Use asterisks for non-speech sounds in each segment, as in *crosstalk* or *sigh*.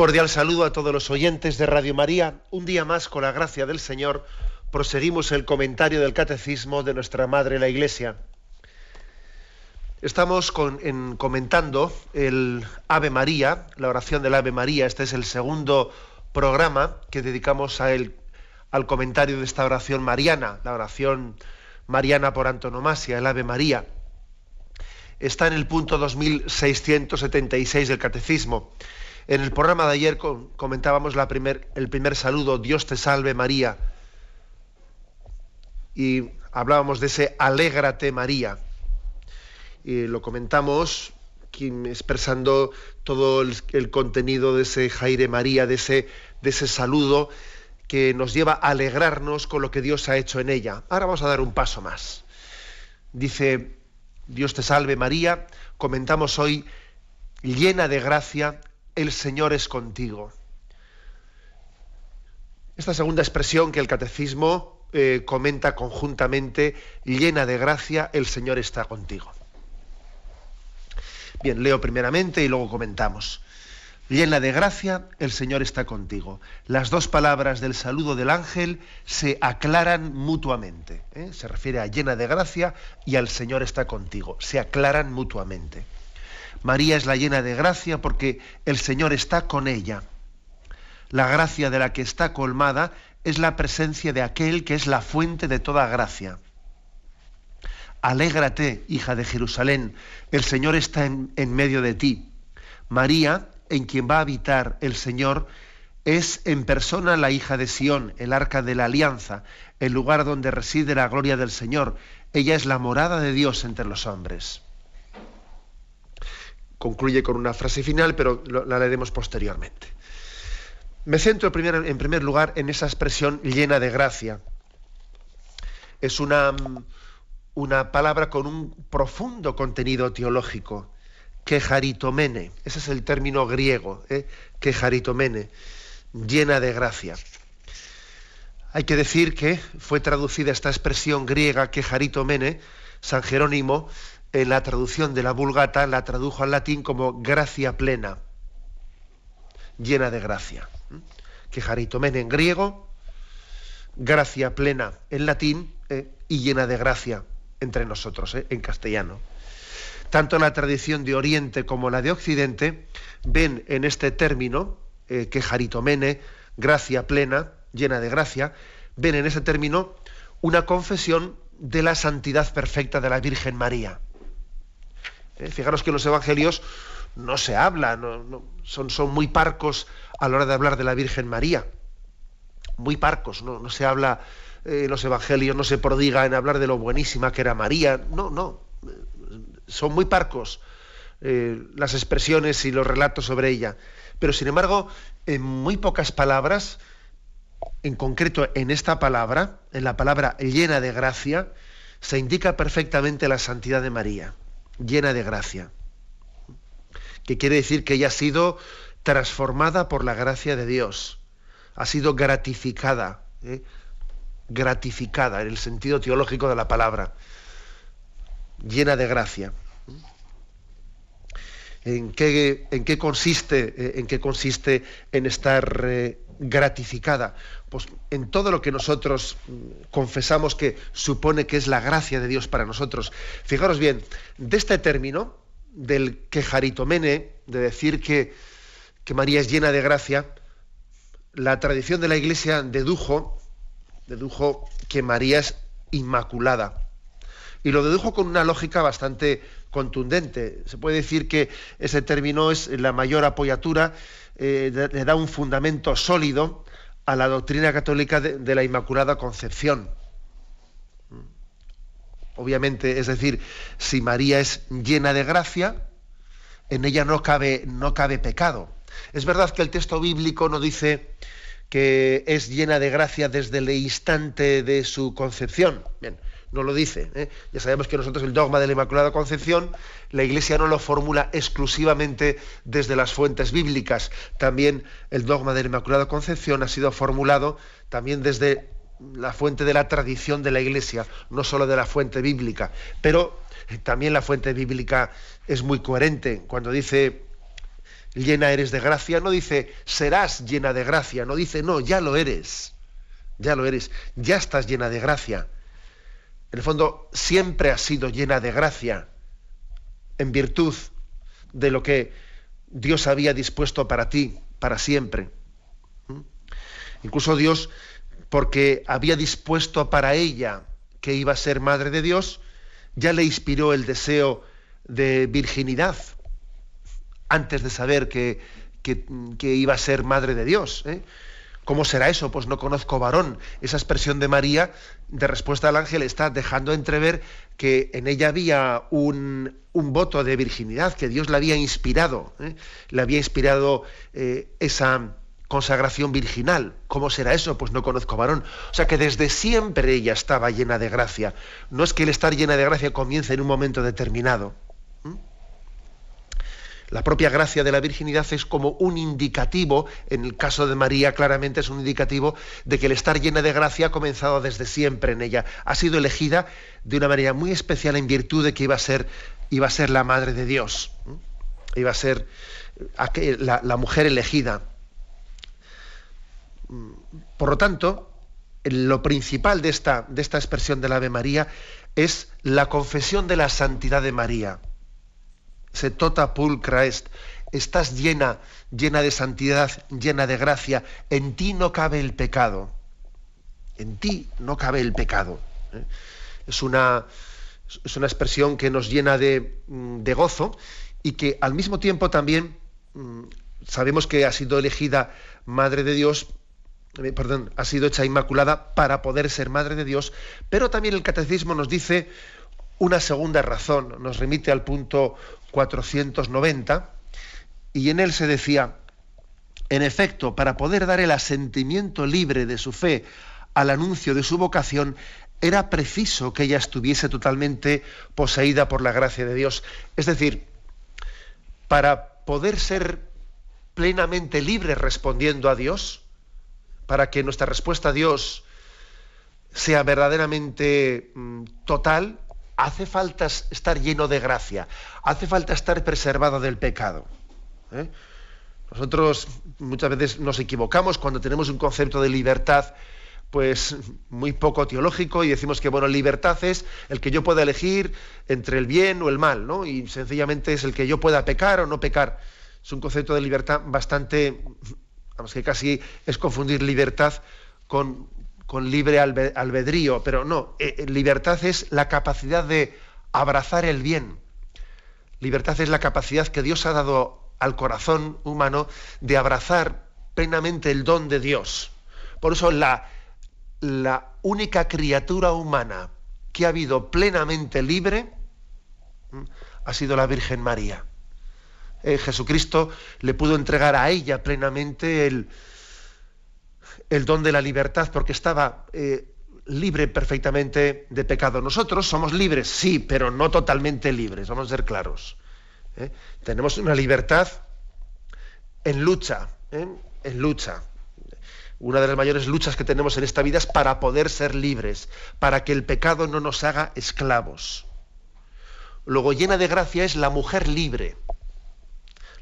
Cordial saludo a todos los oyentes de Radio María. Un día más, con la gracia del Señor, proseguimos el comentario del Catecismo de nuestra Madre la Iglesia. Estamos comentando el Ave María, la oración del Ave María. Este es el segundo programa que dedicamos al comentario de esta oración mariana, la oración mariana por antonomasia, el Ave María. Está en el punto 2676 del Catecismo. En el programa de ayer comentábamos la el primer saludo, Dios te salve María, y hablábamos de ese alégrate María. Y lo comentamos expresando todo el, contenido de ese Jaire María, de ese, de ese saludo que nos lleva a alegrarnos con lo que Dios ha hecho en ella. Ahora vamos a dar un paso más. Dice, Dios te salve María, comentamos hoy, llena de gracia, el Señor es contigo. Esta segunda expresión que el catecismo eh, comenta conjuntamente, llena de gracia, el Señor está contigo. Bien, leo primeramente y luego comentamos. Llena de gracia, el Señor está contigo. Las dos palabras del saludo del ángel se aclaran mutuamente. ¿eh? Se refiere a llena de gracia y al Señor está contigo. Se aclaran mutuamente. María es la llena de gracia porque el Señor está con ella. La gracia de la que está colmada es la presencia de aquel que es la fuente de toda gracia. Alégrate, hija de Jerusalén, el Señor está en, medio de ti. María, en quien va a habitar el Señor, es en persona la hija de Sión, el arca de la alianza, el lugar donde reside la gloria del Señor. Ella es la morada de Dios entre los hombres concluye con una frase final, pero la leeremos posteriormente. Me centro en primer lugar en esa expresión llena de gracia. Es una, una palabra con un profundo contenido teológico. Quejaritomene, ese es el término griego, ¿eh? quejaritomene, llena de gracia. Hay que decir que fue traducida esta expresión griega quejaritomene, San Jerónimo en la traducción de la Vulgata la tradujo al latín como gracia plena, llena de gracia. Que jaritomen en griego, gracia plena en latín eh, y llena de gracia entre nosotros, eh, en castellano. Tanto la tradición de Oriente como la de Occidente ven en este término, eh, gracia plena, llena de gracia, ven en ese término una confesión de la santidad perfecta de la Virgen María. ¿Eh? Fijaros que los evangelios no se habla, son, muy parcos a la hora de hablar de la Virgen María. Muy parcos, no, se habla eh, en los evangelios, no se prodiga en hablar de lo buenísima que era María. No, no. Son muy parcos eh, las expresiones y los relatos sobre ella. Pero sin embargo, en muy pocas palabras, en concreto en esta palabra, en la palabra llena de gracia, se indica perfectamente la santidad de María llena de gracia, que quiere decir que ella ha sido transformada por la gracia de Dios, ha sido gratificada, ¿eh? gratificada en el sentido teológico de la palabra, llena de gracia. ¿En qué, en qué consiste, eh, en qué consiste en estar eh, gratificada? Pues en todo lo que nosotros mm, confesamos que supone que es la gracia de Dios para nosotros. Fijaros bien, de este término, del quejaritomene, de decir que, que María es llena de gracia, la tradición de la Iglesia dedujo, dedujo que María es inmaculada. Y lo dedujo con una lógica bastante contundente. Se puede decir que ese término es la mayor apoyatura, eh, le da un fundamento sólido a la doctrina católica de, la Inmaculada Concepción. Obviamente, es decir, si María es llena de gracia, en ella no cabe, no cabe pecado. Es verdad que el texto bíblico no dice que es llena de gracia desde el instante de su concepción. Bien, no lo dice. ¿eh? Ya sabemos que nosotros el dogma de la Inmaculada Concepción, la Iglesia no lo formula exclusivamente desde las fuentes bíblicas. También el dogma de la Inmaculada Concepción ha sido formulado también desde la fuente de la tradición de la Iglesia, no solo de la fuente bíblica. Pero eh, también la fuente bíblica es muy coherente cuando dice llena eres de gracia, no dice serás llena de gracia, no dice no, ya lo eres, ya lo eres, ya estás llena de gracia. En el fondo, siempre has sido llena de gracia, en virtud de lo que Dios había dispuesto para ti, para siempre. ¿Mm? Incluso Dios, porque había dispuesto para ella que iba a ser madre de Dios, ya le inspiró el deseo de virginidad antes de saber que, iba a ser madre de Dios. ¿eh? ¿Cómo será eso? Pues no conozco varón. Esa expresión de María, de respuesta al ángel, está dejando entrever que en ella había un, voto de virginidad, que Dios le había inspirado, ¿eh? le había inspirado eh, esa consagración virginal. ¿Cómo será eso? Pues no conozco varón. O sea que desde siempre ella estaba llena de gracia. No es que el estar llena de gracia comience en un momento determinado. La propia gracia de la virginidad es como un indicativo, en el caso de María claramente es un indicativo de que el estar llena de gracia ha comenzado desde siempre en ella. Ha sido elegida de una manera muy especial en virtud de que iba a ser, iba a ser la madre de Dios. Iba a ser la, la mujer elegida. Por lo tanto, lo principal de esta, de esta expresión del Ave María es la confesión de la santidad de María se tota pulcra est, estás llena, llena de santidad, llena de gracia, en ti no cabe el pecado. En ti no cabe el pecado. ¿eh? Es, una, es una expresión que nos llena de, mm, de, gozo y que al mismo tiempo también mm, sabemos que ha sido elegida Madre de Dios, eh, perdón, ha sido hecha inmaculada para poder ser Madre de Dios, pero también el catecismo nos dice una segunda razón, nos remite al punto 490, y en él se decía, en efecto, para poder dar el asentimiento libre de su fe al anuncio de su vocación, era preciso que ella estuviese totalmente poseída por la gracia de Dios. Es decir, para poder ser plenamente libre respondiendo a Dios, para que nuestra respuesta a Dios sea verdaderamente mm, total, hace falta estar lleno de gracia, hace falta estar preservado del pecado. ¿eh? Nosotros muchas veces nos equivocamos cuando tenemos un concepto de libertad pues muy poco teológico y decimos que bueno, libertad es el que yo pueda elegir entre el bien o el mal, ¿no? Y sencillamente es el que yo pueda pecar o no pecar. Es un concepto de libertad bastante, vamos que casi es confundir libertad con con libre albedrío, pero no, eh, eh, libertad es la capacidad de abrazar el bien. Libertad es la capacidad que Dios ha dado al corazón humano de abrazar plenamente el don de Dios. Por eso la, la única criatura humana que ha habido plenamente libre ha sido la Virgen María. Eh, Jesucristo le pudo entregar a ella plenamente el, el don de la libertad porque estaba eh, libre perfectamente de pecado. Nosotros somos libres, sí, pero no totalmente libres, vamos a ser claros. ¿eh? Tenemos una libertad en lucha, ¿eh? en lucha. Una de las mayores luchas que tenemos en esta vida es para poder ser libres, para que el pecado no nos haga esclavos. Luego llena de gracia es la mujer libre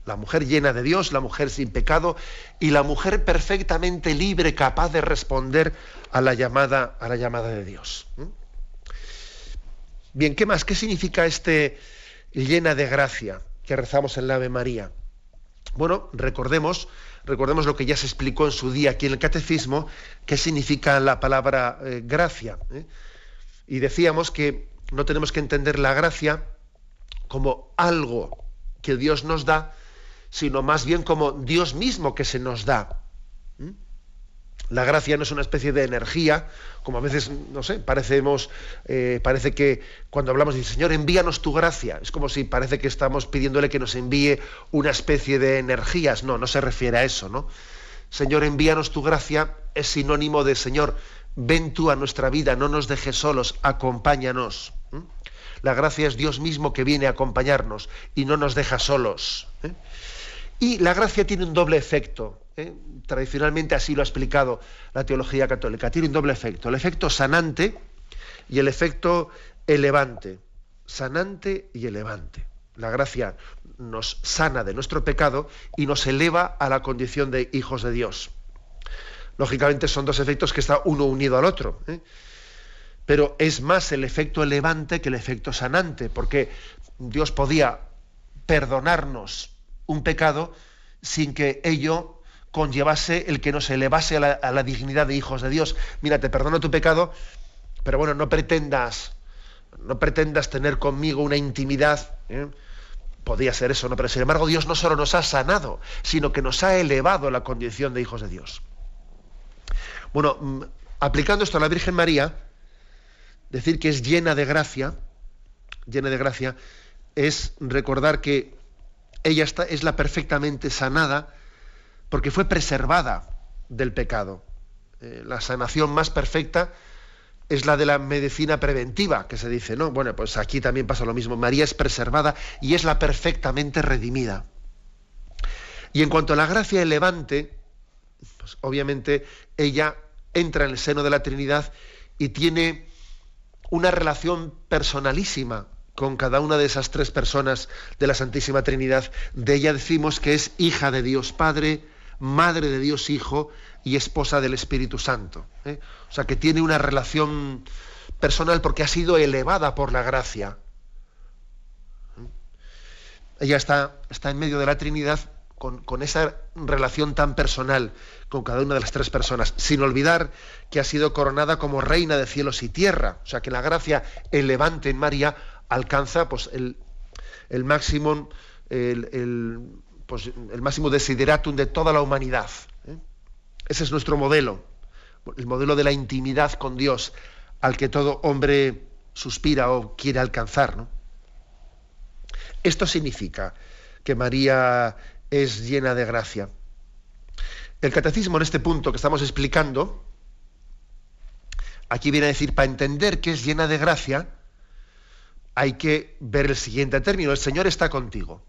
la mujer llena de Dios, la mujer sin pecado y la mujer perfectamente libre, capaz de responder a la llamada, a la llamada de Dios. Bien, ¿qué más? ¿Qué significa este llena de gracia que rezamos en la Ave María? Bueno, recordemos, recordemos lo que ya se explicó en su día aquí en el Catecismo, qué significa la palabra eh, gracia. ¿eh? Y decíamos que no tenemos que entender la gracia como algo que Dios nos da, sino más bien como Dios mismo que se nos da. ¿Mm? La gracia no es una especie de energía, como a veces, no sé, parecemos, eh, parece que cuando hablamos de Señor, envíanos tu gracia, es como si parece que estamos pidiéndole que nos envíe una especie de energías. No, no se refiere a eso, ¿no? Señor, envíanos tu gracia es sinónimo de Señor, ven tú a nuestra vida, no nos dejes solos, acompáñanos. La gracia es Dios mismo que viene a acompañarnos y no nos deja solos. ¿eh? Y la gracia tiene un doble efecto. ¿eh? Tradicionalmente así lo ha explicado la teología católica. Tiene un doble efecto. El efecto sanante y el efecto elevante. Sanante y elevante. La gracia nos sana de nuestro pecado y nos eleva a la condición de hijos de Dios. Lógicamente son dos efectos que están uno unido al otro. ¿eh? Pero es más el efecto elevante que el efecto sanante, porque Dios podía perdonarnos un pecado sin que ello conllevase el que nos elevase a la, dignidad de hijos de Dios. Mira, te perdono tu pecado, pero bueno, no pretendas, no pretendas tener conmigo una intimidad. ¿eh? Podía ser eso, ¿no? Pero sin embargo, Dios no solo nos ha sanado, sino que nos ha elevado la condición de hijos de Dios. Bueno, mm, aplicando esto a la Virgen María, decir que es llena de gracia, llena de gracia, es recordar que ella es la perfectamente sanada porque fue preservada del pecado. Eh, la sanación más perfecta es la de la medicina preventiva, que se dice, ¿no? Bueno, pues aquí también pasa lo mismo. María es preservada y es la perfectamente redimida. Y en cuanto a la gracia elevante, pues obviamente ella entra en el seno de la Trinidad y tiene una relación personalísima con cada una de esas tres personas de la Santísima Trinidad. De ella decimos que es hija de Dios Padre, madre de Dios Hijo y esposa del Espíritu Santo. ¿eh? O sea, que tiene una relación personal porque ha sido elevada por la gracia. Ella está, está en medio de la Trinidad con, con, esa relación tan personal con cada una de las tres personas, sin olvidar que ha sido coronada como reina de cielos y tierra. O sea, que la gracia elevante en María alcanza pues, el, máximo, el, pues, el, máximo desideratum de toda la humanidad. ¿eh? Ese es nuestro modelo, el modelo de la intimidad con Dios al que todo hombre suspira o quiere alcanzar. Esto significa que María es llena de gracia. El catecismo en este punto que estamos explicando, aquí viene a decir, para entender que es llena de gracia, hay que ver el siguiente término, el Señor está contigo.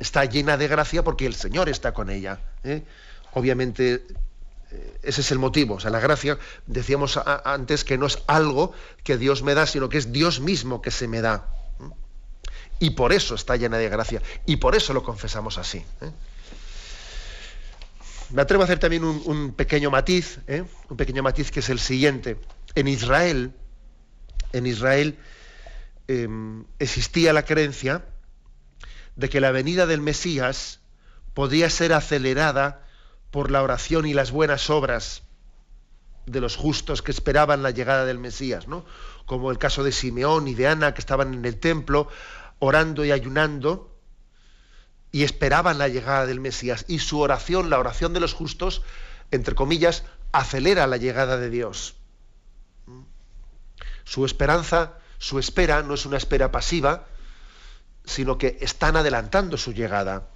Está llena de gracia porque el Señor está con ella. ¿eh? Obviamente, eh, ese es el motivo. O sea, la gracia, decíamos antes que no es algo que Dios me da, sino que es Dios mismo que se me da. Y por eso está llena de gracia. Y por eso lo confesamos así. ¿eh? Me atrevo a hacer también un, pequeño matiz, un pequeño matiz que es el siguiente. En Israel, en Israel, Em, existía la creencia de que la venida del Mesías podía ser acelerada por la oración y las buenas obras de los justos que esperaban la llegada del Mesías, ¿no? Como el caso de Simeón y de Ana que estaban en el templo orando y ayunando y esperaban la llegada del Mesías y su oración, la oración de los justos, entre comillas, acelera la llegada de Dios. Su esperanza su espera no es una espera pasiva, sino que están adelantando su llegada.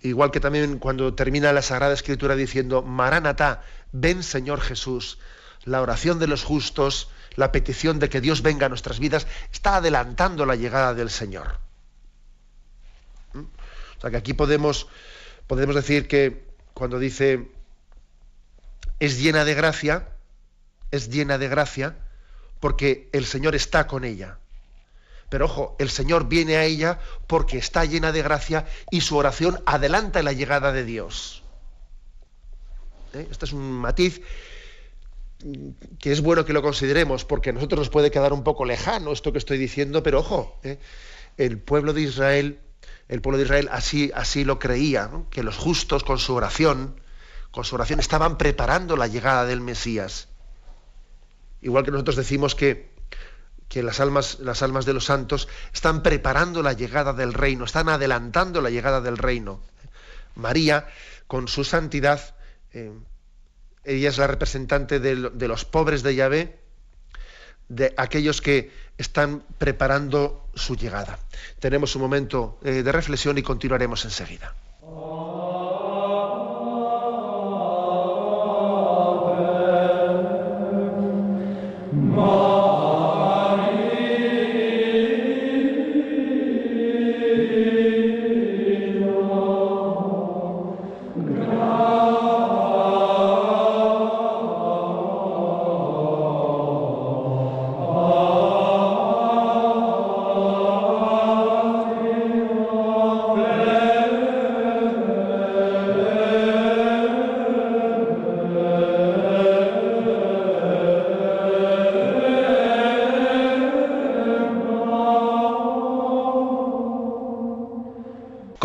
Igual que también cuando termina la Sagrada Escritura diciendo, Maranatá, ven Señor Jesús, la oración de los justos, la petición de que Dios venga a nuestras vidas, está adelantando la llegada del Señor. ¿Mm? O sea que aquí podemos, podemos decir que cuando dice es llena de gracia, es llena de gracia, porque el Señor está con ella. Pero ojo, el Señor viene a ella porque está llena de gracia y su oración adelanta la llegada de Dios. ¿Eh? Este es un matiz que es bueno que lo consideremos porque a nosotros nos puede quedar un poco lejano esto que estoy diciendo, pero ojo, ¿eh? el pueblo de Israel, el pueblo de Israel así, así lo creía, que los justos con su oración, con su oración estaban preparando la llegada del Mesías. Igual que nosotros decimos que, las, almas, las almas de los santos están preparando la llegada del reino, están adelantando la llegada del reino. María, con su santidad, Eh, ella es la representante de, los pobres de Yahvé, de aquellos que están preparando su llegada. Tenemos un momento eh, de reflexión y continuaremos enseguida. Oh.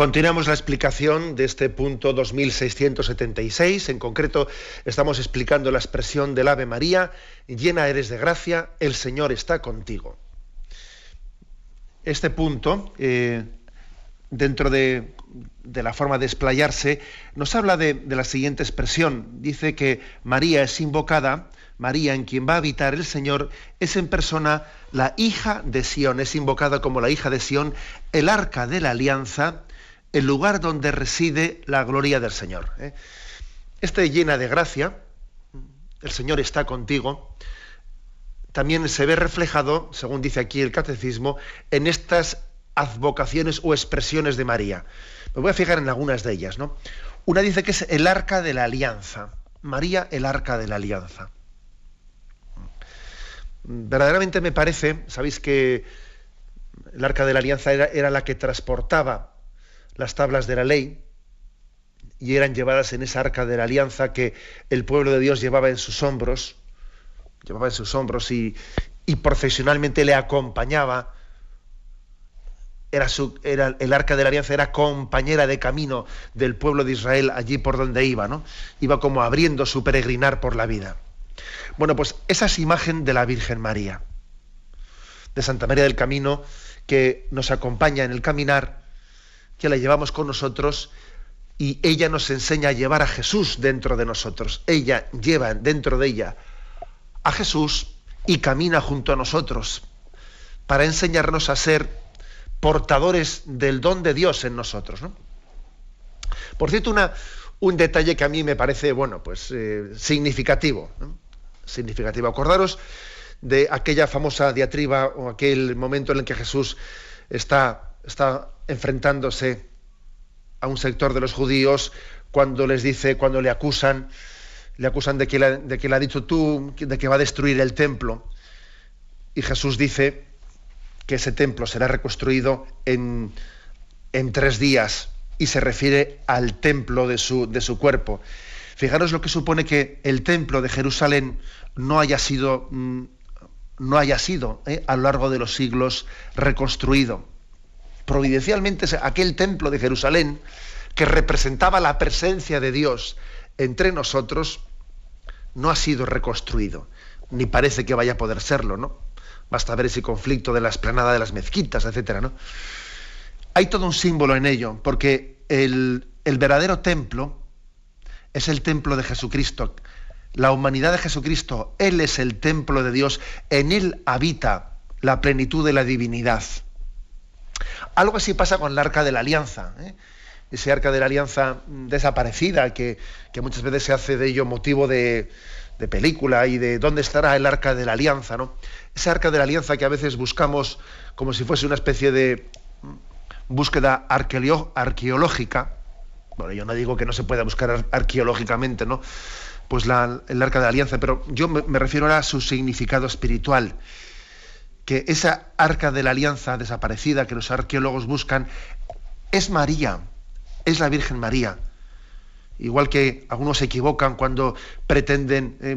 Continuamos la explicación de este punto 2676. En concreto, estamos explicando la expresión del Ave María, llena eres de gracia, el Señor está contigo. Este punto, eh, dentro de, la forma de explayarse, nos habla de, de la siguiente expresión. Dice que María es invocada, María en quien va a habitar el Señor, es en persona la hija de Sión, es invocada como la hija de Sión, el arca de la alianza, el lugar donde reside la gloria del Señor. ¿eh? Este llena de gracia, el Señor está contigo, también se ve reflejado, según dice aquí el catecismo, en estas advocaciones o expresiones de María. Me voy a fijar en algunas de ellas. ¿no? Una dice que es el arca de la alianza. María, el arca de la alianza. Verdaderamente me parece, sabéis que el arca de la alianza era la que transportaba las tablas de la ley y eran llevadas en esa arca de la alianza que el pueblo de Dios llevaba en sus hombros, llevaba en sus hombros y, y profesionalmente le acompañaba. Era, su, era, el arca de la alianza era compañera de camino del pueblo de Israel allí por donde iba, ¿no? Iba como abriendo su peregrinar por la vida. Bueno, pues esa es imagen de la Virgen María, de Santa María del Camino, que nos acompaña en el caminar que la llevamos con nosotros y ella nos enseña a llevar a Jesús dentro de nosotros. Ella lleva dentro de ella a Jesús y camina junto a nosotros para enseñarnos a ser portadores del don de Dios en nosotros. Por cierto, una, un detalle que a mí me parece, bueno, pues eh, significativo. Significativo. Acordaros de aquella famosa diatriba o aquel momento en el que Jesús está, está enfrentándose a un sector de los judíos cuando les dice, cuando le acusan, le acusan de que de que le ha dicho tú, de que va a destruir el templo. Y Jesús dice que ese templo será reconstruido en, en tres días y se refiere al templo de su, de su cuerpo. Fijaros lo que supone que el templo de Jerusalén no haya sido, mm, no haya sido eh, a lo largo de los siglos reconstruido providencialmente aquel templo de Jerusalén que representaba la presencia de Dios entre nosotros, no ha sido reconstruido, ni parece que vaya a poder serlo, ¿no? Basta ver ese conflicto de la esplanada de las mezquitas, etcétera, ¿no? Hay todo un símbolo en ello, porque el, el verdadero templo es el templo de Jesucristo. La humanidad de Jesucristo, Él es el templo de Dios, en Él habita la plenitud de la divinidad. Algo así pasa con el arca de la alianza. ¿eh? Ese arca de la alianza desaparecida, que, muchas veces se hace de ello motivo de, película y de dónde estará el arca de la alianza. ¿no? Ese arca de la alianza que a veces buscamos como si fuese una especie de búsqueda arqueológica. Bueno, yo no digo que no se pueda buscar arqueológicamente, ¿no? Pues el arca de la alianza, pero yo me, me refiero a su significado espiritual que esa arca de la alianza desaparecida que los arqueólogos buscan es María, es la Virgen María. Igual que algunos se equivocan cuando pretenden eh,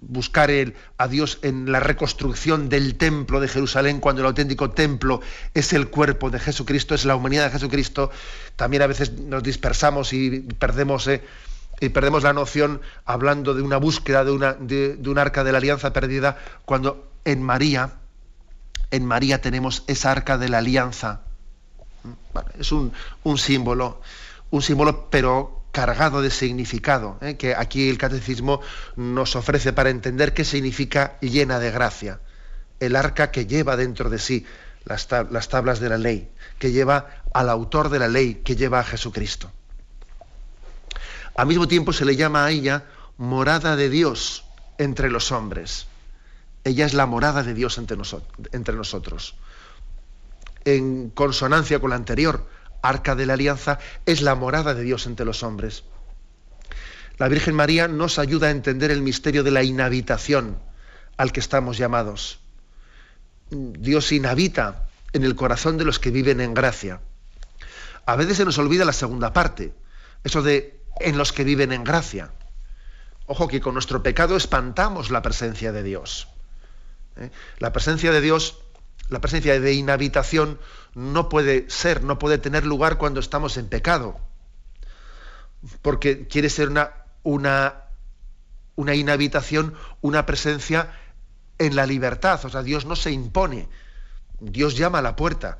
buscar el, a Dios en la reconstrucción del templo de Jerusalén, cuando el auténtico templo es el cuerpo de Jesucristo, es la humanidad de Jesucristo, también a veces nos dispersamos y perdemos, eh, y perdemos la noción hablando de una búsqueda de, una, de un arca de la alianza perdida, cuando en María, en María tenemos esa arca de la alianza. es un, símbolo, un símbolo, pero cargado de significado, ¿eh? que aquí el catecismo nos ofrece para entender qué significa llena de gracia. El arca que lleva dentro de sí las, las tablas de la ley, que lleva al autor de la ley, que lleva a Jesucristo. Al mismo tiempo se le llama a ella morada de Dios entre los hombres. Ella es la morada de Dios entre, nosotros. En consonancia con la anterior, arca de la alianza, es la morada de Dios entre los hombres. La Virgen María nos ayuda a entender el misterio de la inhabitación al que estamos llamados. Dios inhabita en el corazón de los que viven en gracia. A veces se nos olvida la segunda parte, eso de en los que viven en gracia. Ojo que con nuestro pecado espantamos la presencia de Dios. ¿Eh? La presencia de Dios, la presencia de inhabitación no puede ser, no puede tener lugar cuando estamos en pecado. Porque quiere ser una, una, una inhabitación, una presencia en la libertad. O sea, Dios no se impone. Dios llama a la puerta.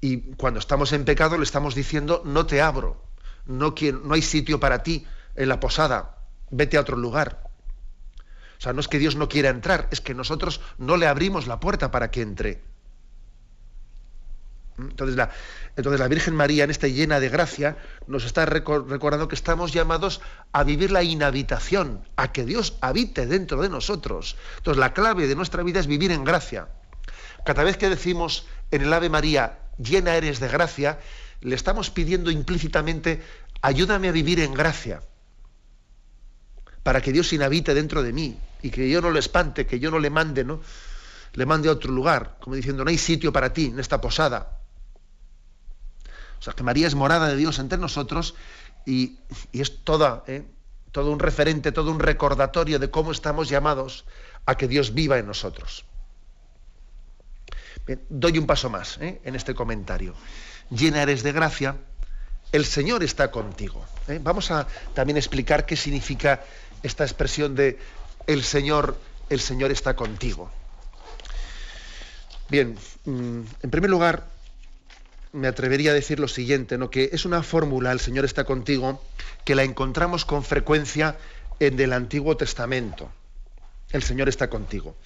Y cuando estamos en pecado le estamos diciendo, no te abro, no, no hay sitio para ti en la posada, vete a otro lugar. O sea, no es que Dios no quiera entrar, es que nosotros no le abrimos la puerta para que entre. Entonces la, entonces la Virgen María, en esta llena de gracia, nos está recordando que estamos llamados a vivir la inhabitación, a que Dios habite dentro de nosotros. Entonces la clave de nuestra vida es vivir en gracia. Cada vez que decimos en el Ave María, llena eres de gracia, le estamos pidiendo implícitamente, ayúdame a vivir en gracia, para que Dios inhabite dentro de mí y que yo no lo espante, que yo no le mande, ¿no? Le mande a otro lugar, como diciendo, no hay sitio para ti en esta posada. O sea, que María es morada de Dios entre nosotros y, es toda, ¿eh? todo un referente, todo un recordatorio de cómo estamos llamados a que Dios viva en nosotros. doy un paso más ¿eh? en este comentario. Llena eres de gracia, el Señor está contigo. ¿eh? Vamos a también explicar qué significa esta expresión de el Señor, el Señor está contigo. Bien, mm, en primer lugar, me atrevería a decir lo siguiente, ¿no? que es una fórmula, el Señor está contigo, que la encontramos con frecuencia en el Antiguo Testamento. El Señor está contigo.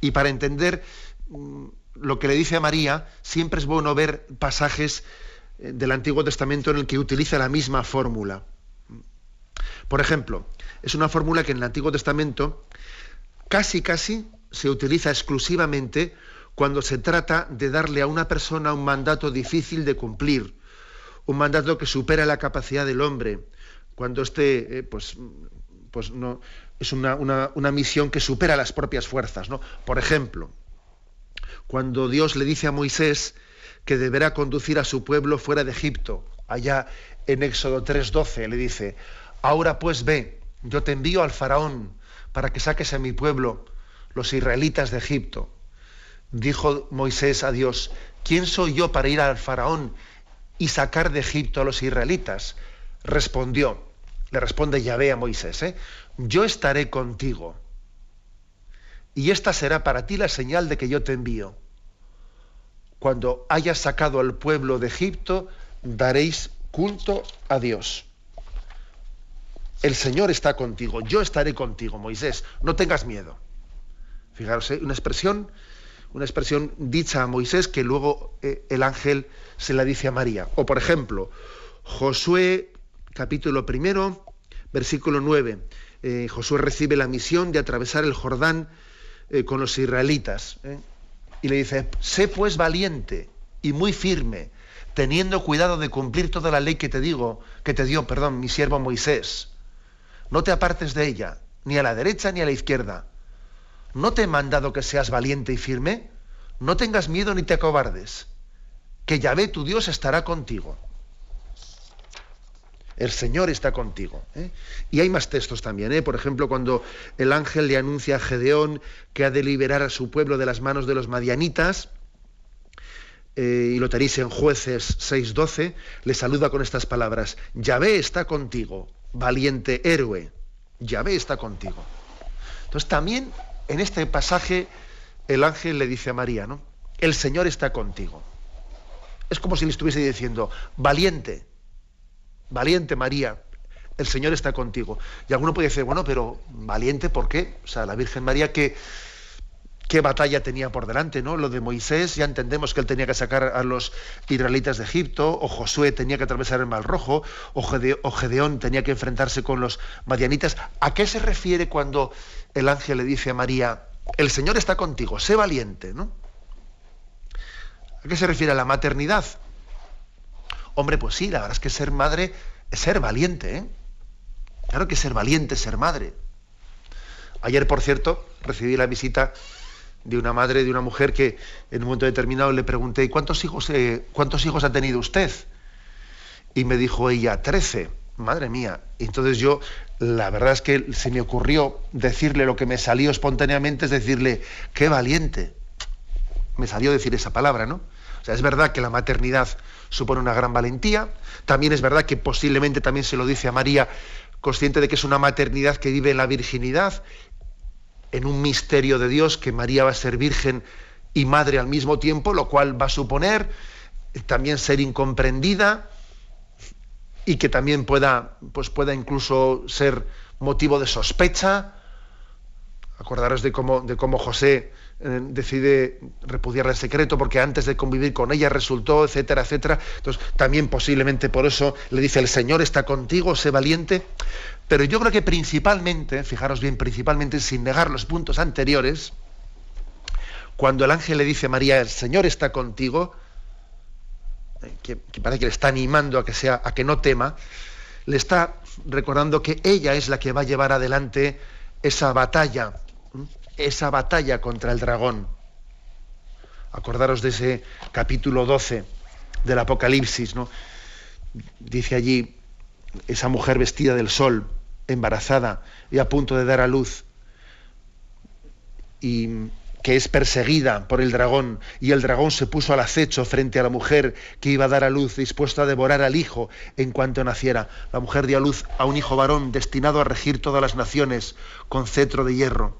Y para entender mm, lo que le dice a María, siempre es bueno ver pasajes eh, del Antiguo Testamento en el que utiliza la misma fórmula. Por ejemplo, es una fórmula que en el Antiguo Testamento casi casi se utiliza exclusivamente cuando se trata de darle a una persona un mandato difícil de cumplir, un mandato que supera la capacidad del hombre, cuando este, eh, pues, pues no, es una, una, misión que supera las propias fuerzas. ¿no? Por ejemplo, cuando Dios le dice a Moisés que deberá conducir a su pueblo fuera de Egipto, allá en Éxodo 3:12, le dice, ahora pues ve, yo te envío al faraón para que saques a mi pueblo, los israelitas de Egipto. Dijo Moisés a Dios, ¿quién soy yo para ir al faraón y sacar de Egipto a los israelitas? Respondió, le responde Yahvé a Moisés, ¿eh? yo estaré contigo. Y esta será para ti la señal de que yo te envío. Cuando hayas sacado al pueblo de Egipto, daréis culto a Dios. El Señor está contigo, yo estaré contigo, Moisés, no tengas miedo. Fijaros, ¿eh? una expresión una expresión dicha a Moisés que luego eh, el ángel se la dice a María. O por ejemplo, Josué capítulo primero, versículo 9. Eh, Josué recibe la misión de atravesar el Jordán eh, con los israelitas. Y le dice, sé pues valiente y muy firme, teniendo cuidado de cumplir toda la ley que te digo, que te dio, perdón, mi siervo Moisés. No te apartes de ella, ni a la derecha ni a la izquierda ¿No te he mandado que seas valiente y firme? No tengas miedo ni te acobardes, que Yahvé tu Dios estará contigo. El Señor está contigo. ¿eh? Y hay más textos también. ¿eh? Por ejemplo, cuando el ángel le anuncia a Gedeón que ha de liberar a su pueblo de las manos de los madianitas, eh, y lo tenéis en jueces 6.12, le saluda con estas palabras, Yahvé está contigo, valiente héroe, Yahvé está contigo. Entonces también en este pasaje el ángel le dice a María, ¿no? El Señor está contigo. Es como si le estuviese diciendo, valiente, valiente María, el Señor está contigo. Y alguno puede decir, bueno, pero valiente, ¿por qué? O sea, la Virgen María, ¿qué, qué batalla tenía por delante? ¿no? Lo de Moisés, ya entendemos que él tenía que sacar a los israelitas de Egipto, o Josué tenía que atravesar el Mar Rojo, o, Gedeón tenía que enfrentarse con los madianitas. ¿A qué se refiere cuando el ángel le dice a María, el Señor está contigo, sé valiente, ¿no? ¿A qué se refiere a la maternidad? Hombre, pues sí, la verdad es que ser madre es ser valiente, ¿eh? Claro que ser valiente, ser madre. Ayer, por cierto, recibí la visita de una madre, de una mujer que en un momento determinado le pregunté, ¿cuántos hijos, eh, ¿cuántos hijos ha tenido usted? Y me dijo ella, trece. Madre mía. entonces yo, la verdad es que se me ocurrió decirle lo que me salió espontáneamente, es decirle, qué valiente. Me salió decir esa palabra, ¿no? O sea, es verdad que la maternidad supone una gran valentía, también es verdad que posiblemente también se lo dice a María consciente de que es una maternidad que vive en la virginidad, en un misterio de Dios, que María va a ser virgen y madre al mismo tiempo, lo cual va a suponer también ser incomprendida y que también pueda, pues pueda incluso ser motivo de sospecha. Acordaros de cómo, José eh, decide repudiarla en secreto porque antes de convivir con ella resultó, etcétera, etcétera. Entonces, también posiblemente por eso le dice, el Señor está contigo, sé valiente. Pero yo creo que principalmente, fijaros bien, principalmente sin negar los puntos anteriores, cuando el ángel le dice a María, el Señor está contigo, eh, que, parece que le está animando a que, sea, a que no tema, le está recordando que ella es la que va a llevar adelante esa batalla esa batalla contra el dragón. Acordaros de ese capítulo 12 del Apocalipsis, ¿no? Dice allí esa mujer vestida del sol, embarazada y a punto de dar a luz, y que es perseguida por el dragón, y el dragón se puso al acecho frente a la mujer que iba a dar a luz, dispuesta a devorar al hijo en cuanto naciera. La mujer dio a luz a un hijo varón destinado a regir todas las naciones con cetro de hierro.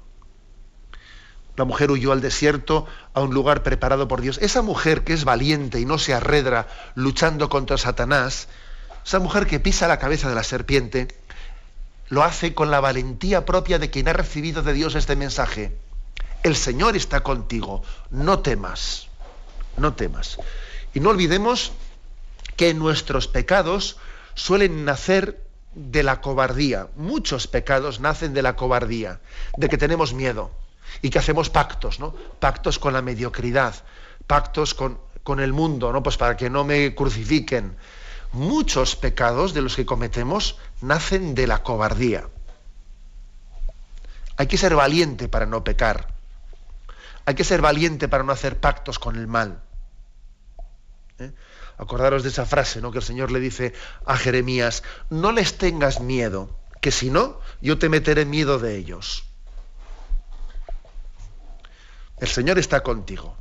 La mujer huyó al desierto, a un lugar preparado por Dios. Esa mujer que es valiente y no se arredra luchando contra Satanás, esa mujer que pisa la cabeza de la serpiente, lo hace con la valentía propia de quien ha recibido de Dios este mensaje. El Señor está contigo, no temas, no temas. Y no olvidemos que nuestros pecados suelen nacer de la cobardía. Muchos pecados nacen de la cobardía, de que tenemos miedo y que hacemos pactos, ¿no? Pactos con la mediocridad, pactos con, con el mundo, ¿no? Pues para que no me crucifiquen. Muchos pecados de los que cometemos nacen de la cobardía. Hay que ser valiente para no pecar. Hay que ser valiente para no hacer pactos con el mal. ¿Eh? Acordaros de esa frase ¿no? que el Señor le dice a Jeremías, no les tengas miedo, que si no, yo te meteré miedo de ellos. El Señor está contigo.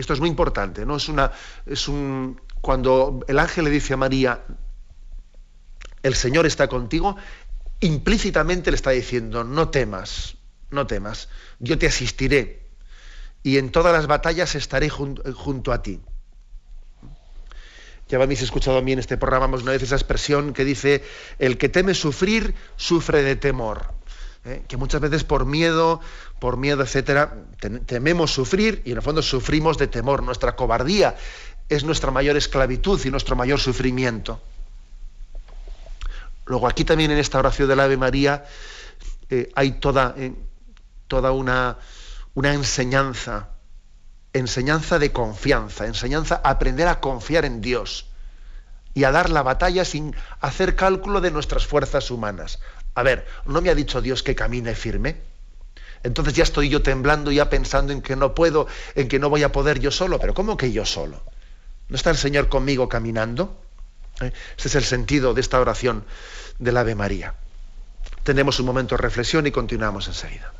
Esto es muy importante, ¿no? Es una. Es un. Cuando el ángel le dice a María, el Señor está contigo, implícitamente le está diciendo, no temas, no temas, yo te asistiré y en todas las batallas estaré junto, a ti. Ya habéis escuchado a mí en este programa una vez esa expresión que dice, el que teme sufrir, sufre de temor. ¿eh? que muchas veces por miedo, por miedo, etcétera, tememos sufrir y en el fondo sufrimos de temor. Nuestra cobardía es nuestra mayor esclavitud y nuestro mayor sufrimiento. Luego aquí también en esta oración del Ave María eh, hay toda, eh, toda una, una enseñanza, enseñanza de confianza, enseñanza a aprender a confiar en Dios y a dar la batalla sin hacer cálculo de nuestras fuerzas humanas, a ver, ¿no me ha dicho Dios que camine firme? Entonces ya estoy yo temblando, ya pensando en que no puedo, en que no voy a poder yo solo. Pero ¿cómo que yo solo? ¿No está el Señor conmigo caminando? ¿Eh? Este es el sentido de esta oración del Ave María. Tenemos un momento de reflexión y continuamos enseguida.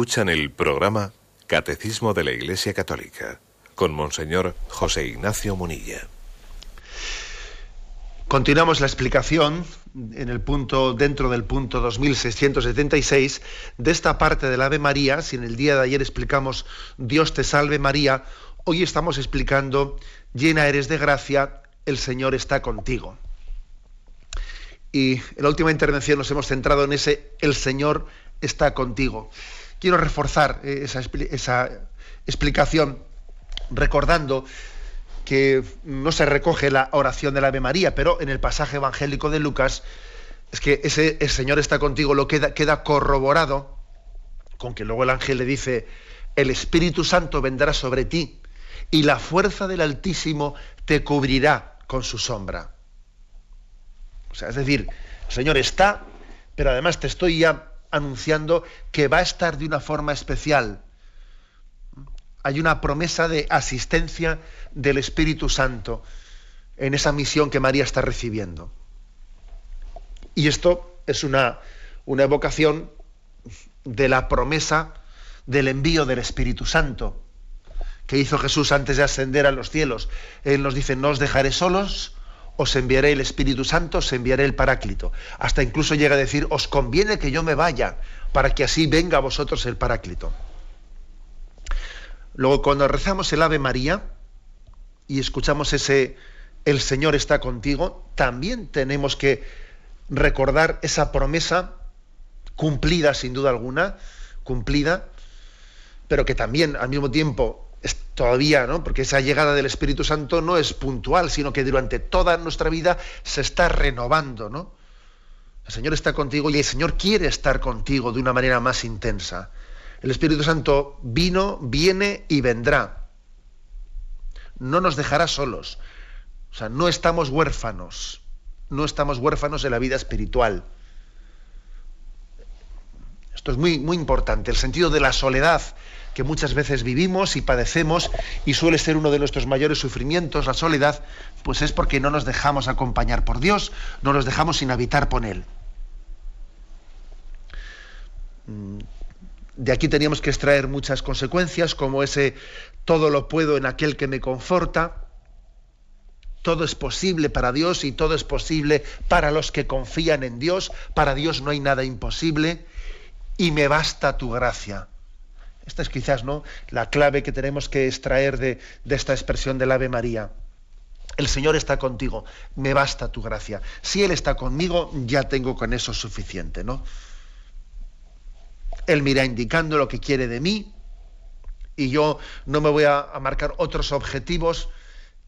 Escuchan el programa Catecismo de la Iglesia Católica con Monseñor José Ignacio Munilla. Continuamos la explicación en el punto, dentro del punto 2676 de esta parte del Ave María. Si en el día de ayer explicamos Dios te salve María, hoy estamos explicando llena eres de gracia, el Señor está contigo. Y en la última intervención nos hemos centrado en ese el Señor está contigo. Quiero reforzar eh, esa, explicación recordando que no se recoge la oración del Ave María, pero en el pasaje evangélico de Lucas es que ese el Señor está contigo lo queda, queda corroborado con que luego el ángel le dice el Espíritu Santo vendrá sobre ti y la fuerza del Altísimo te cubrirá con su sombra. O sea, es decir, el Señor está, pero además te estoy ya anunciando que va a estar de una forma especial. Hay una promesa de asistencia del Espíritu Santo en esa misión que María está recibiendo. Y esto es una, una evocación de la promesa del envío del Espíritu Santo que hizo Jesús antes de ascender a los cielos. Él nos dice, no os dejaré solos, os enviaré el Espíritu Santo, os enviaré el Paráclito. Hasta incluso llega a decir, os conviene que yo me vaya, para que así venga a vosotros el Paráclito. Luego, cuando rezamos el Ave María y escuchamos ese, el Señor está contigo, también tenemos que recordar esa promesa cumplida sin duda alguna, cumplida, pero que también al mismo tiempo es todavía, ¿no? Porque esa llegada del Espíritu Santo no es puntual, sino que durante toda nuestra vida se está renovando, ¿no? El Señor está contigo y el Señor quiere estar contigo de una manera más intensa. El Espíritu Santo vino, viene y vendrá. No nos dejará solos. O sea, no estamos huérfanos. No estamos huérfanos de la vida espiritual. Esto es muy, muy importante. El sentido de la soledad que muchas veces vivimos y padecemos y suele ser uno de nuestros mayores sufrimientos, la soledad, pues es porque no nos dejamos acompañar por Dios, no nos dejamos sin habitar por Él. Mm, de aquí teníamos que extraer muchas consecuencias, como ese todo lo puedo en aquel que me conforta, todo es posible para Dios y todo es posible para los que confían en Dios, para Dios no hay nada imposible y me basta tu gracia. Esta es quizás ¿no? la clave que tenemos que extraer de, esta expresión del Ave María. El Señor está contigo, me basta tu gracia. Si Él está conmigo, ya tengo con eso suficiente, ¿no? Él me irá indicando lo que quiere de mí y yo no me voy a, marcar otros objetivos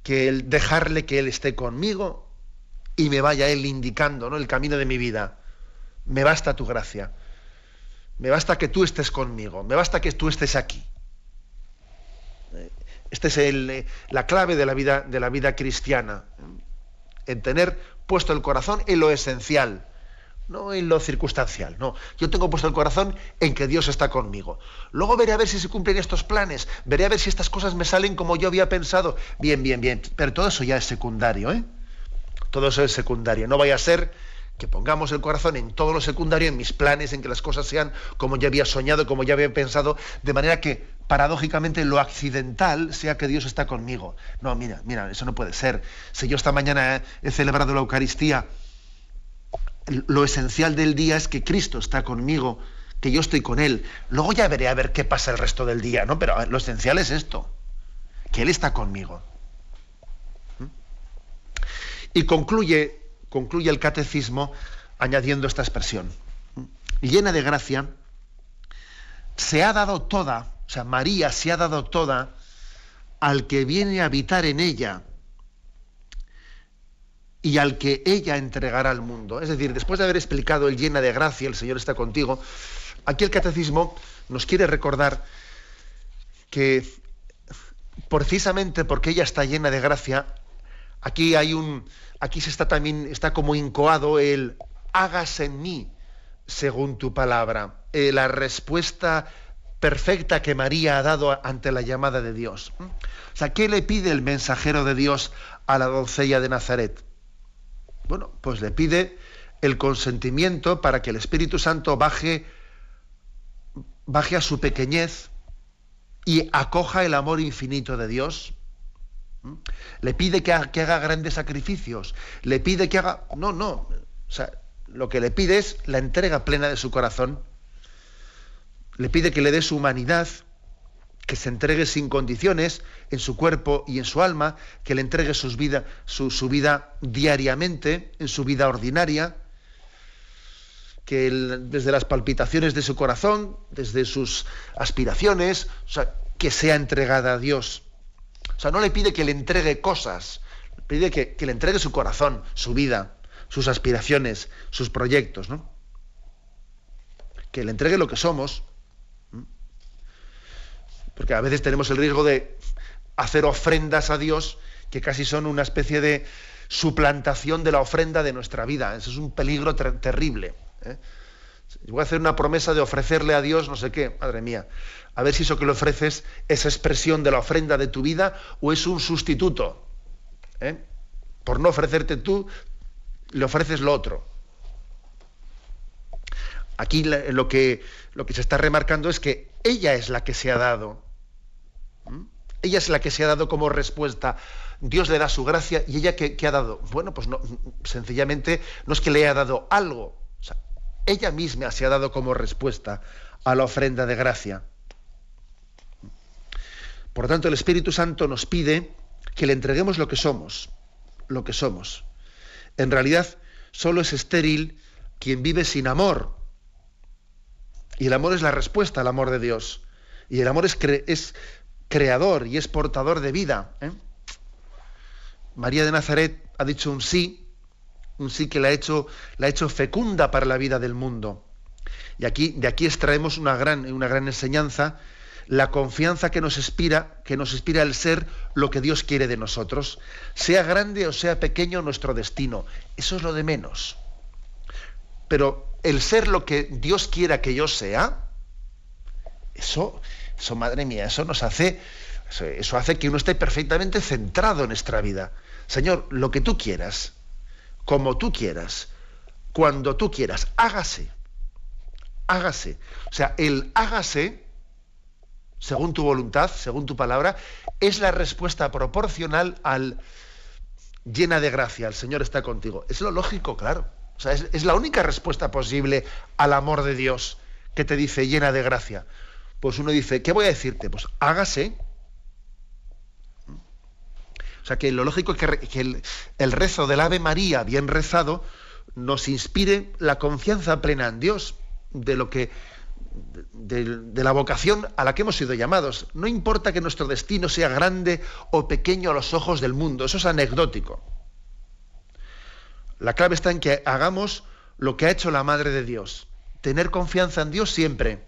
que el dejarle que Él esté conmigo y me vaya Él indicando ¿no? el camino de mi vida. Me basta tu gracia. Me basta que tú estés conmigo, me basta que tú estés aquí. Esta es eh, la clave de la, vida, de la vida cristiana, en tener puesto el corazón en lo esencial, no en lo circunstancial. No, yo tengo puesto el corazón en que Dios está conmigo. Luego veré a ver si se cumplen estos planes, veré a ver si estas cosas me salen como yo había pensado. Bien, bien, bien, pero todo eso ya es secundario, ¿eh? Todo eso es secundario. No vaya a ser que pongamos el corazón en todo lo secundario, en mis planes, en que las cosas sean como ya había soñado, como ya había pensado, de manera que paradójicamente lo accidental sea que Dios está conmigo. No, mira, mira, eso no puede ser. Si yo esta mañana he celebrado la Eucaristía, lo esencial del día es que Cristo está conmigo, que yo estoy con Él. Luego ya veré a ver qué pasa el resto del día, ¿no? Pero lo esencial es esto, que Él está conmigo. ¿Mm? Y concluye concluye el catecismo añadiendo esta expresión. Llena de gracia, se ha dado toda, o sea, María se ha dado toda al que viene a habitar en ella y al que ella entregará al mundo. Es decir, después de haber explicado el llena de gracia, el Señor está contigo, aquí el catecismo nos quiere recordar que precisamente porque ella está llena de gracia, aquí hay un, aquí se está también, está como incoado el hágase en mí según tu palabra. Eh, la respuesta perfecta que María ha dado ante la llamada de Dios. ¿Mm? O sea, ¿qué le pide el mensajero de Dios a la doncella de Nazaret? Bueno, pues le pide el consentimiento para que el Espíritu Santo baje, baje a su pequeñez y acoja el amor infinito de Dios. Le pide que haga, grandes sacrificios, le pide que haga... No, no. O sea, lo que le pide es la entrega plena de su corazón. Le pide que le dé su humanidad, que se entregue sin condiciones en su cuerpo y en su alma, que le entregue vida, su, su vida diariamente, en su vida ordinaria, que desde las palpitaciones de su corazón, desde sus aspiraciones, o sea, que sea entregada a Dios. Sea, no le pide que le entregue cosas, le pide que, que le entregue su corazón, su vida, sus aspiraciones, sus proyectos, ¿no? Que le entregue lo que somos, porque a veces tenemos el riesgo de hacer ofrendas a Dios que casi son una especie de suplantación de la ofrenda de nuestra vida. Eso es un peligro terrible. ¿eh? Voy a hacer una promesa de ofrecerle a Dios no sé qué, madre mía. A ver si eso que le ofreces es expresión de la ofrenda de tu vida o es un sustituto. ¿eh? Por no ofrecerte tú, le ofreces lo otro. Aquí lo que, se está remarcando es que ella es la que se ha dado. Ella es la que se ha dado como respuesta. Dios le da su gracia y ella que, ha dado. Bueno, pues no, sencillamente no es que le haya dado algo. Ella misma se ha dado como respuesta a la ofrenda de gracia. Por lo tanto, el Espíritu Santo nos pide que le entreguemos lo que somos, lo que somos. En realidad, solo es estéril quien vive sin amor, y el amor es la respuesta al amor de Dios. Y el amor es, es creador y es portador de vida. ¿eh? María de Nazaret ha dicho un sí, un sí que la ha hecho, la hecho fecunda para la vida del mundo. Y aquí, de aquí extraemos una gran, una gran enseñanza, la confianza que nos inspira, que nos inspira el ser lo que Dios quiere de nosotros, sea grande o sea pequeño nuestro destino. Eso es lo de menos. Pero el ser lo que Dios quiera que yo sea, eso, eso madre mía, eso nos hace, eso hace que uno esté perfectamente centrado en nuestra vida. Señor, lo que tú quieras, como tú quieras, cuando tú quieras, hágase. Hágase. O sea, el hágase, según tu voluntad, según tu palabra, es la respuesta proporcional al llena de gracia, el Señor está contigo. Es lo lógico, claro. O sea, es, la única respuesta posible al amor de Dios que te dice llena de gracia. Pues uno dice, ¿qué voy a decirte? Pues hágase. O sea, que lo lógico es que, el, rezo del Ave María, bien rezado, nos inspire la confianza plena en Dios, de lo que. de, la vocación a la que hemos sido llamados. No importa que nuestro destino sea grande o pequeño a los ojos del mundo, eso es anecdótico. La clave está en que hagamos lo que ha hecho la Madre de Dios. Tener confianza en Dios siempre.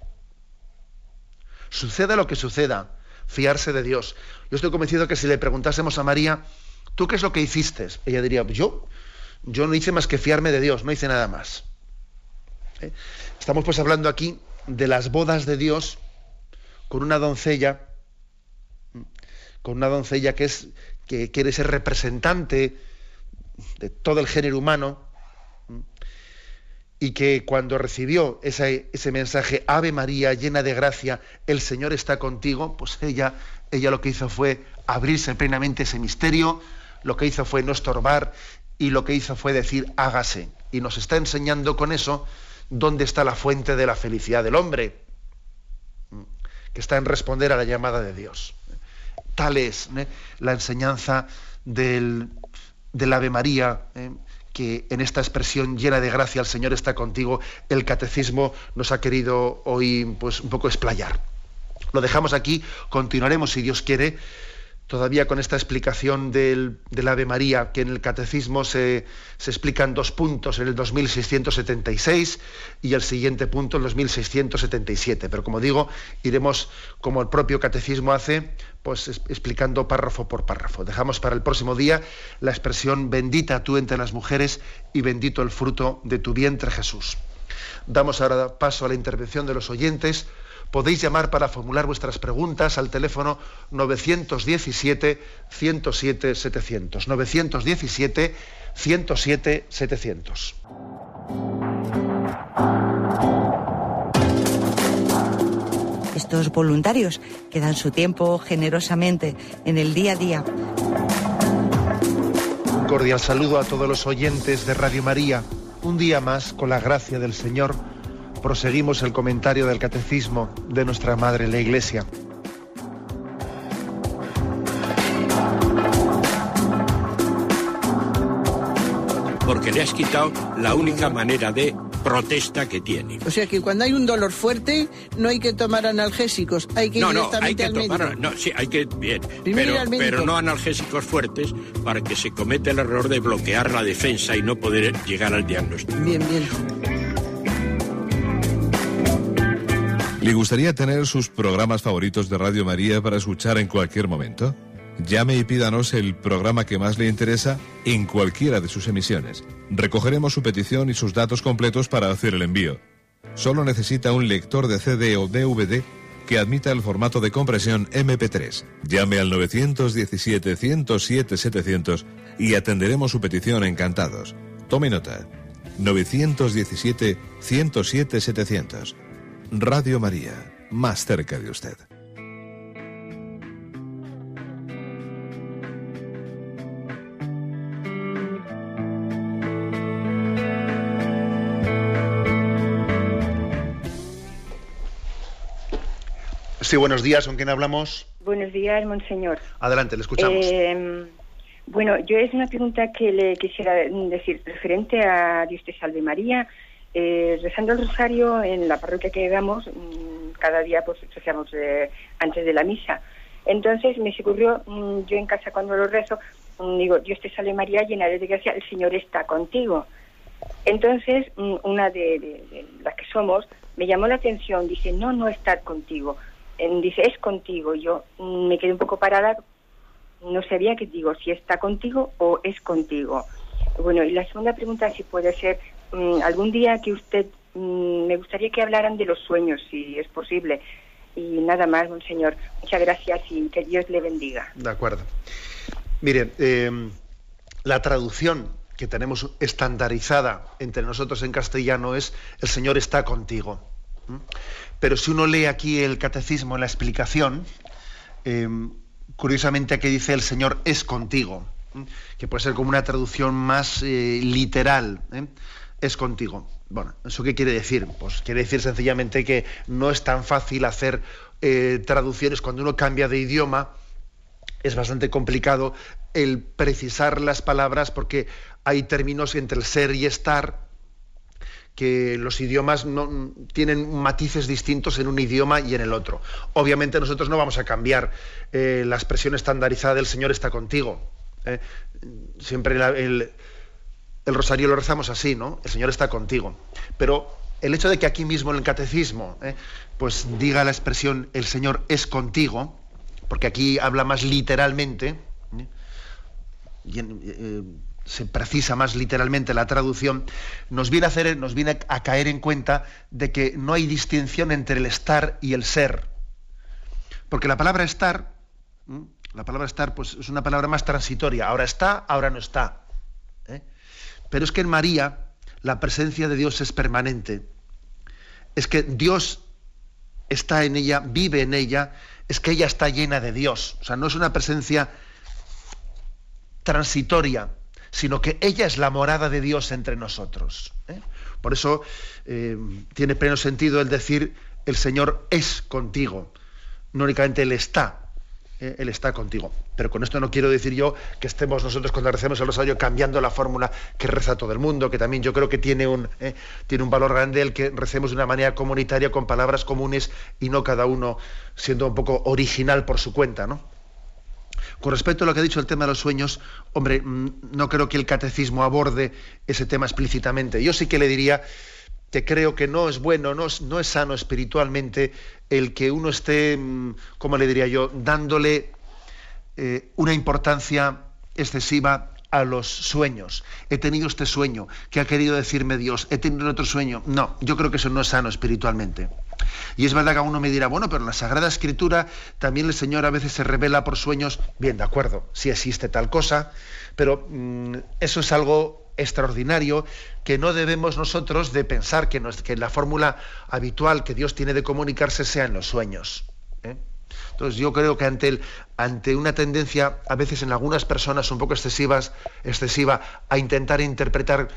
Suceda lo que suceda, fiarse de Dios. Yo estoy convencido que si le preguntásemos a María, ¿tú qué es lo que hiciste? Ella diría, yo, yo no hice más que fiarme de Dios, no hice nada más. ¿Eh? Estamos pues hablando aquí de las bodas de Dios con una doncella, con una doncella que es que quiere ser representante de todo el género humano, y que cuando recibió ese, mensaje, Ave María, llena de gracia, el Señor está contigo, pues ella, ella lo que hizo fue abrirse plenamente ese misterio, lo que hizo fue no estorbar y lo que hizo fue decir, hágase. Y nos está enseñando con eso dónde está la fuente de la felicidad del hombre, que está en responder a la llamada de Dios. Tal es ¿eh? la enseñanza del, del Ave María, eh, que en esta expresión llena de gracia el Señor está contigo, el catecismo nos ha querido hoy pues, un poco explayar. Lo dejamos aquí, continuaremos si Dios quiere todavía con esta explicación del, Ave María, que en el Catecismo se, explican dos puntos en el 2676 y el siguiente punto el 2677. Pero como digo, iremos, como el propio Catecismo hace, pues explicando párrafo por párrafo. Dejamos para el próximo día la expresión bendita tú entre las mujeres y bendito el fruto de tu vientre Jesús. Damos ahora paso a la intervención de los oyentes. Podéis llamar para formular vuestras preguntas al teléfono 917-107-700. 917-107-700. tantos voluntarios que dan su tiempo generosamente en el día a día. Un cordial saludo a todos los oyentes de Radio María. Un día más, con la gracia del Señor, proseguimos el comentario del Catecismo de nuestra Madre la Iglesia. Porque le has quitado la única manera de protesta que tiene. O sea que cuando hay un dolor fuerte no hay que tomar analgésicos, hay que ir no, no, directamente hay que al tomar, médico. no, sí, hay que bien, ir pero no analgésicos fuertes para que se cometa el error de bloquear la defensa y no poder llegar al diagnóstico. Bien, bien. ¿Le gustaría tener sus programas favoritos de Radio María para escuchar en cualquier momento? Llame y pídanos el programa que más le interesa en cualquiera de sus emisiones. Recogeremos su petición y sus datos completos para hacer el envío. Solo necesita un lector de CD o DVD que admita el formato de compresión MP3. Llame al 917-107-700 y atenderemos su petición encantados. Tome nota. 917-107-700. Radio María, más cerca de usted. Sí, buenos días, ¿con quién hablamos? Buenos días, monseñor. Adelante, le escuchamos. Eh, bueno, yo es una pregunta que le quisiera decir referente a Dios te salve María. Eh, rezando el rosario en la parroquia que vamos, mm, cada día pues rezamos eh, antes de la misa. Entonces me se ocurrió, mm, yo en casa cuando lo rezo, mm, digo, Dios te salve María, llena de gracia, el Señor está contigo. Entonces, una de, las que somos me llamó la atención, dice, no, no estar contigo. Dice, es contigo. Yo me quedé un poco parada, no sabía qué digo, si está contigo o es contigo. Bueno, y la segunda pregunta, si puede ser, mm, algún día que usted, mm, me gustaría que hablaran de los sueños, si es posible. Y nada más, monseñor. Muchas gracias y que Dios le bendiga. De acuerdo. Mire, eh, la traducción que tenemos estandarizada entre nosotros en castellano es El Señor está contigo. Pero si uno lee aquí el catecismo, la explicación, eh, curiosamente aquí dice El Señor es contigo, que puede ser como una traducción más eh, literal. Es contigo. Bueno, ¿eso qué quiere decir? Pues quiere decir sencillamente que no es tan fácil hacer eh, traducciones cuando uno cambia de idioma es bastante complicado el precisar las palabras porque hay términos entre el ser y estar que los idiomas no, tienen matices distintos en un idioma y en el otro. Obviamente nosotros no vamos a cambiar eh, la expresión estandarizada del Señor está contigo. ¿eh? Siempre el, el rosario lo rezamos así, ¿no? El Señor está contigo. Pero el hecho de que aquí mismo en el catecismo, ¿eh? pues diga la expresión el Señor es contigo, porque aquí habla más literalmente, ¿eh? y eh, se precisa más literalmente la traducción, nos viene a hacer, nos viene a caer en cuenta de que no hay distinción entre el estar y el ser. Porque la palabra estar, la palabra estar, pues es una palabra más transitoria. Ahora está, ahora no está. Pero es que en María la presencia de Dios es permanente. Es que Dios está en ella, vive en ella, es que ella está llena de Dios. O sea, no es una presencia transitoria, sino que ella es la morada de Dios entre nosotros. ¿eh? Por eso eh, tiene pleno sentido el decir el Señor es contigo, no únicamente Él está, ¿eh? Él está contigo. Pero con esto no quiero decir yo que estemos nosotros cuando recemos el rosario cambiando la fórmula que reza todo el mundo, que también yo creo que tiene un, ¿eh? tiene un valor grande el que recemos de una manera comunitaria con palabras comunes y no cada uno siendo un poco original por su cuenta, ¿no? Con respecto a lo que ha dicho el tema de los sueños, hombre, mm, no creo que el catecismo aborde ese tema explícitamente. Yo sí que le diría que creo que no es bueno, no es, no es sano espiritualmente el que uno esté, mm, ¿cómo le diría yo?, dándole eh, una importancia excesiva a los sueños. He tenido este sueño, ¿qué ha querido decirme Dios? He tenido otro sueño. No, yo creo que eso no es sano espiritualmente. Y es verdad que a uno me dirá, bueno, pero en la Sagrada Escritura también el Señor a veces se revela por sueños. Bien, de acuerdo, sí existe tal cosa, pero mm, eso es algo extraordinario que no debemos nosotros de pensar que, la fórmula habitual que Dios tiene de comunicarse sea en los sueños. ¿eh? Entonces yo creo que ante, ante una tendencia, a veces en algunas personas un poco excesiva, a intentar interpretar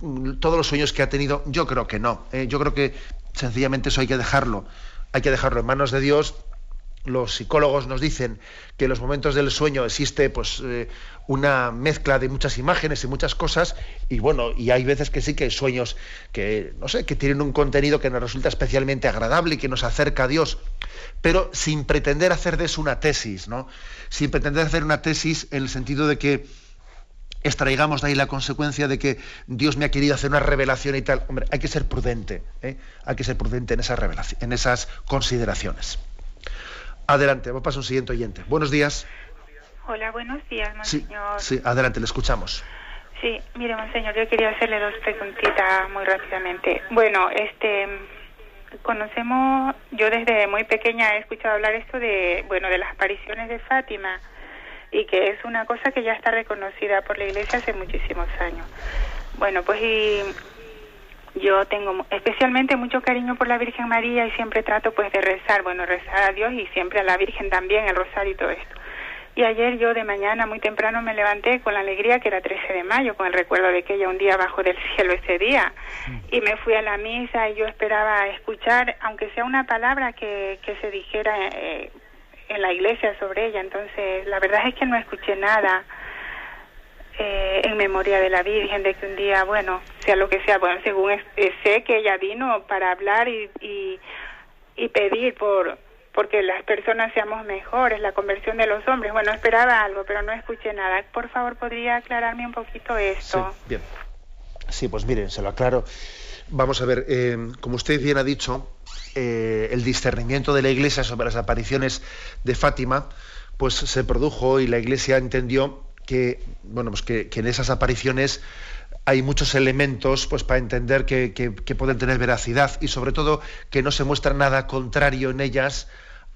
mm, todos los sueños que ha tenido, yo creo que no. ¿eh? Yo creo que sencillamente eso hay que dejarlo. Hay que dejarlo en manos de Dios los psicólogos nos dicen que en los momentos del sueño existe pues eh, una mezcla de muchas imágenes y muchas cosas y bueno y hay veces que sí que hay sueños que no sé que tienen un contenido que nos resulta especialmente agradable y que nos acerca a Dios. Pero sin pretender hacer de eso una tesis no sin pretender hacer una tesis en el sentido de que extraigamos de ahí la consecuencia de que Dios me ha querido hacer una revelación y tal. Hombre hay que ser prudente ¿eh? hay que ser prudente en esas en esas consideraciones Adelante, vamos a pasar un siguiente oyente. Buenos días. Hola, buenos días, monseñor. Sí, adelante, le escuchamos. Sí, mire, monseñor, yo quería hacerle dos preguntitas muy rápidamente. Bueno, este, conocemos, yo desde muy pequeña he escuchado hablar esto de, bueno, de las apariciones de Fátima y que es una cosa que ya está reconocida por la Iglesia hace muchísimos años. Bueno, pues y yo tengo especialmente mucho cariño por la Virgen María y siempre trato pues de rezar, bueno, rezar a Dios y siempre a la Virgen también, el rosario y todo esto. Y ayer yo de mañana muy temprano me levanté con la alegría que era 13 de mayo, con el recuerdo de que ella un día bajo del cielo ese día. Y me fui a la misa y yo esperaba escuchar, aunque sea una palabra que, que se dijera eh, en la iglesia sobre ella. Entonces, la verdad es que no escuché nada. Eh, en memoria de la Virgen, de que un día, bueno, sea lo que sea, bueno, según eh, sé que ella vino para hablar y, y, pedir por porque las personas seamos mejores, la conversión de los hombres. Bueno, esperaba algo, pero no escuché nada. Por favor, ¿podría aclararme un poquito esto? Bien. Sí, pues miren, se lo aclaro. Vamos a ver, eh, como usted bien ha dicho, el discernimiento de la Iglesia sobre las apariciones de Fátima, pues se produjo y la Iglesia entendió que, bueno, pues que, en esas apariciones hay muchos elementos pues, para entender que, pueden tener veracidad y sobre todo que no se muestra nada contrario en ellas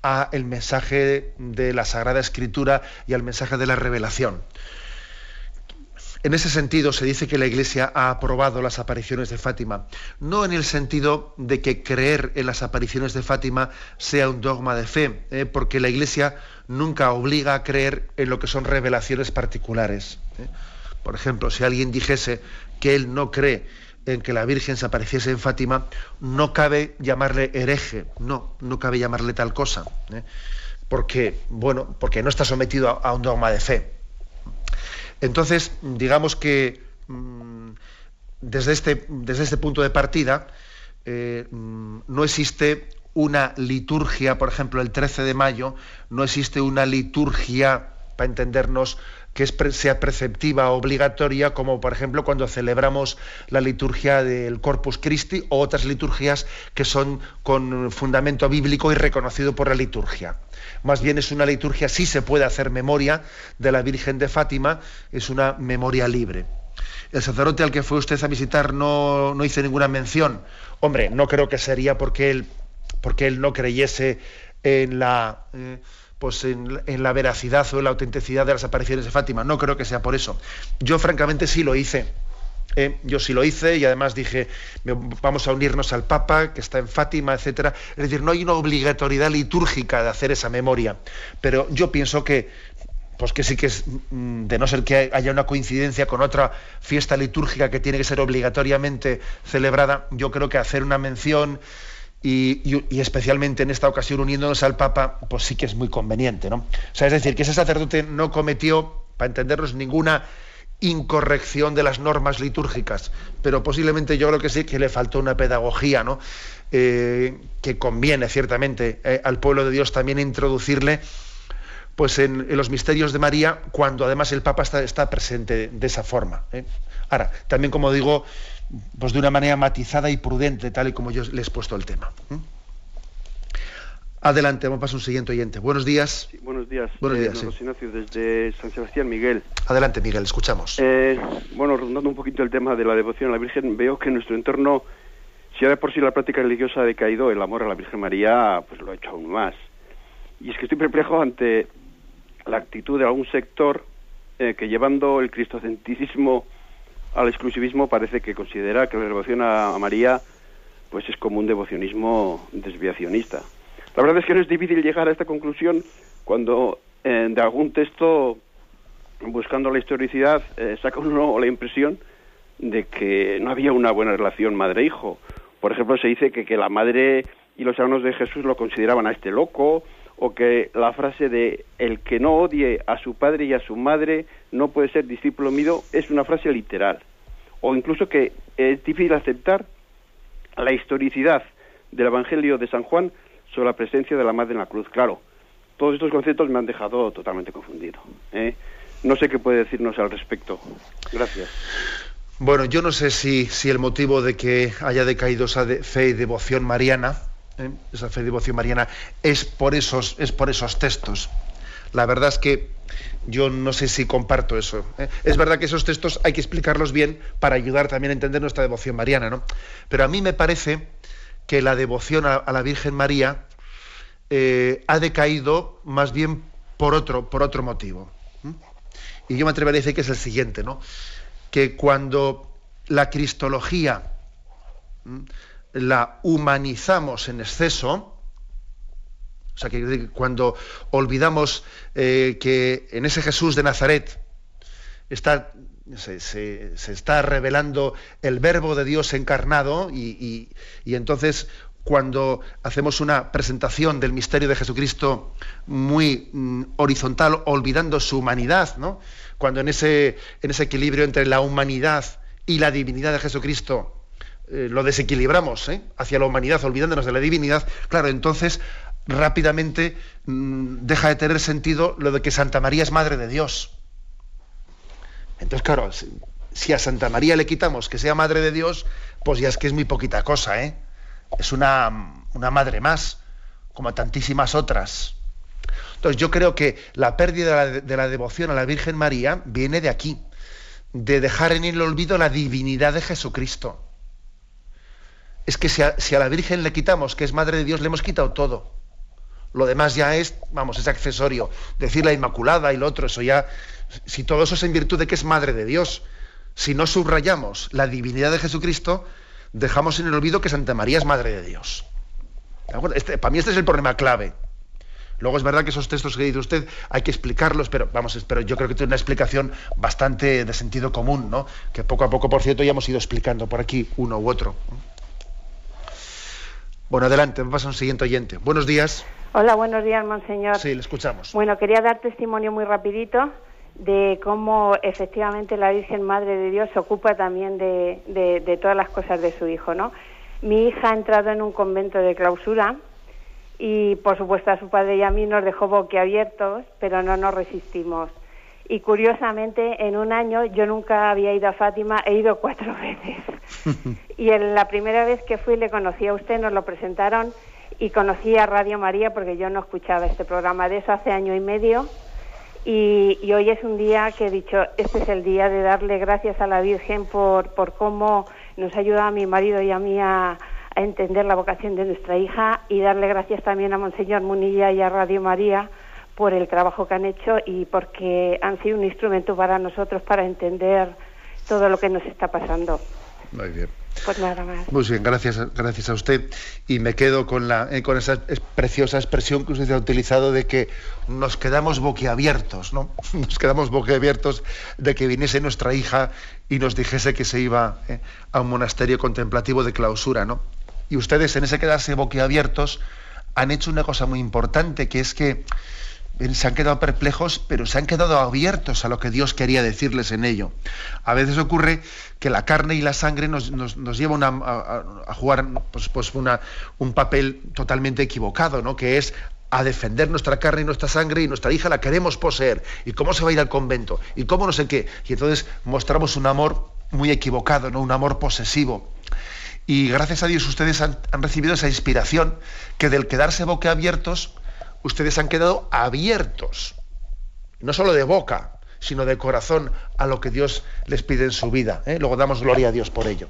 a el mensaje de la Sagrada Escritura y al mensaje de la revelación. En ese sentido se dice que la Iglesia ha aprobado las apariciones de Fátima, no en el sentido de que creer en las apariciones de Fátima sea un dogma de fe, ¿eh? porque la Iglesia nunca obliga a creer en lo que son revelaciones particulares. ¿eh? Por ejemplo, si alguien dijese que él no cree en que la Virgen se apareciese en Fátima, no cabe llamarle hereje, no, no cabe llamarle tal cosa, ¿eh? porque, bueno, porque no está sometido a un dogma de fe. Entonces, digamos que mm, desde, este, desde este punto de partida eh, mm, no existe una liturgia, por ejemplo, el 13 de mayo, no existe una liturgia, para entendernos, que sea preceptiva, obligatoria, como por ejemplo cuando celebramos la liturgia del Corpus Christi o otras liturgias que son con fundamento bíblico y reconocido por la liturgia. Más bien es una liturgia, sí se puede hacer memoria de la Virgen de Fátima, es una memoria libre. El sacerdote al que fue usted a visitar no, no hizo ninguna mención. Hombre, no creo que sería porque él, porque él no creyese en la... Eh, pues en, la veracidad o en la autenticidad de las apariciones de Fátima. No creo que sea por eso. Yo francamente sí lo hice. ¿eh? yo sí lo hice y además dije, vamos a unirnos al Papa, que está en Fátima, etcétera. Es decir, no hay una obligatoriedad litúrgica de hacer esa memoria. Pero yo pienso que, pues que sí que es, mm, de no ser que haya una coincidencia con otra fiesta litúrgica que tiene que ser obligatoriamente celebrada, yo creo que hacer una mención y, especialmente en esta ocasión uniéndonos al Papa, pues sí que es muy conveniente, ¿no? O sea, es decir, que ese sacerdote no cometió, para entendernos, ninguna incorrección de las normas litúrgicas, pero posiblemente yo creo que sí que le faltó una pedagogía, ¿no? Eh, que conviene ciertamente eh, al pueblo de Dios también introducirle pues en, los misterios de María cuando además el Papa está, presente de, esa forma. ¿eh? Ahora, también como digo, pues de una manera matizada y prudente, tal y como yo les he puesto el tema. Adelante, vamos a pasar un siguiente oyente. Buenos días. buenos días. Buenos días. Eh, Ignacio, desde San Sebastián, Miguel. Adelante, Miguel, escuchamos. Eh, bueno, rondando un poquito el tema de la devoción a la Virgen, veo que en nuestro entorno, si ahora por sí la práctica religiosa ha decaído, el amor a la Virgen María pues lo ha hecho aún más. Y es que estoy perplejo ante la actitud de algún sector eh, que llevando el cristocentrismo al exclusivismo parece que considera que la devoción a, María pues es como un devocionismo desviacionista. La verdad es que no es difícil llegar a esta conclusión cuando eh, de algún texto, buscando la historicidad, eh, saca uno *laughs* la impresión de que no había una buena relación madre-hijo. Por ejemplo, se dice que, que la madre y los hermanos de Jesús lo consideraban a este loco, o que la frase de el que no odie a su padre y a su madre no puede ser discípulo mío es una frase literal. O incluso que es difícil aceptar la historicidad del Evangelio de San Juan sobre la presencia de la madre en la cruz. Claro, todos estos conceptos me han dejado totalmente confundido. ¿eh? No sé qué puede decirnos al respecto. Gracias. Bueno, yo no sé si, si el motivo de que haya decaído esa fe y devoción mariana ¿eh? esa fe devoción mariana, es por, esos, es por esos textos. La verdad es que yo no sé si comparto eso. ¿eh? Es verdad que esos textos hay que explicarlos bien para ayudar también a entender nuestra devoción mariana, ¿no? Pero a mí me parece que la devoción a, la Virgen María eh, ha decaído más bien por otro, por otro motivo. Y yo me atrevería a decir que es el siguiente, ¿no? Que cuando la cristología la humanizamos en exceso, o sea, que cuando olvidamos eh, que en ese Jesús de Nazaret está, se, está revelando el verbo de Dios encarnado y, entonces cuando hacemos una presentación del misterio de Jesucristo muy mm, horizontal, olvidando su humanidad, ¿no? cuando en ese, en ese equilibrio entre la humanidad y la divinidad de Jesucristo eh, lo desequilibramos ¿eh? hacia la humanidad, olvidándonos de la divinidad, claro, entonces rápidamente mm, deja de tener sentido lo de que Santa María es madre de Dios. Entonces, claro, si, a Santa María le quitamos que sea madre de Dios, pues ya es que es muy poquita cosa, ¿eh? Es una, una madre más, como tantísimas otras. Entonces yo creo que la pérdida de la devoción a la Virgen María viene de aquí, de dejar en el olvido la divinidad de Jesucristo es que si a, la Virgen le quitamos que es Madre de Dios, le hemos quitado todo. Lo demás ya es, vamos, es accesorio. Decir la Inmaculada y lo otro, eso ya, si todo eso es en virtud de que es Madre de Dios, si no subrayamos la divinidad de Jesucristo, dejamos en el olvido que Santa María es Madre de Dios. Este, para mí este es el problema clave. Luego es verdad que esos textos que dice usted hay que explicarlos, pero vamos, pero yo creo que tiene una explicación bastante de sentido común, ¿no? Que poco a poco, por cierto, ya hemos ido explicando por aquí uno u otro. Bueno, adelante, me pasa un siguiente oyente. Buenos días. Hola, buenos días, monseñor. Sí, le escuchamos. Bueno, quería dar testimonio muy rapidito de cómo efectivamente la Virgen Madre de Dios se ocupa también de, de, todas las cosas de su hijo, ¿no? Mi hija ha entrado en un convento de clausura y, por supuesto, a su padre y a mí nos dejó boquiabiertos, pero no nos resistimos. Y curiosamente, en un año yo nunca había ido a Fátima, he ido cuatro *laughs* veces. *laughs* y en la primera vez que fui le conocí a usted, nos lo presentaron y conocí a Radio María porque yo no escuchaba este programa de eso hace año y medio. Y, hoy es un día que he dicho, este es el día de darle gracias a la Virgen por, por cómo nos ayuda a mi marido y a mí a, a entender la vocación de nuestra hija y darle gracias también a Monseñor Munilla y a Radio María por el trabajo que han hecho y porque han sido un instrumento para nosotros para entender todo lo que nos está pasando. Muy bien. Pues nada más. Muy bien, gracias, gracias a usted. Y me quedo con, la, eh, con esa preciosa expresión que usted ha utilizado de que nos quedamos boquiabiertos, ¿no? *laughs* Nos quedamos boquiabiertos de que viniese nuestra hija y nos dijese que se iba eh, a un monasterio contemplativo de clausura, ¿no? Y ustedes en ese quedarse boquiabiertos han hecho una cosa muy importante, que es que se han quedado perplejos, pero se han quedado abiertos a lo que Dios quería decirles en ello. A veces ocurre que la carne y la sangre nos, llevan a, jugar pues, pues un papel totalmente equivocado, ¿no? que es a defender nuestra carne y nuestra sangre y nuestra hija la queremos poseer. ¿Y cómo se va a ir al convento? ¿Y cómo no sé qué? Y entonces mostramos un amor muy equivocado, ¿no? un amor posesivo. Y gracias a Dios ustedes han, han recibido esa inspiración que del quedarse boquiabiertos abiertos ustedes han quedado abiertos, no solo de boca, sino de corazón a lo que Dios les pide en su vida. ¿eh? Luego damos gloria a Dios por ello.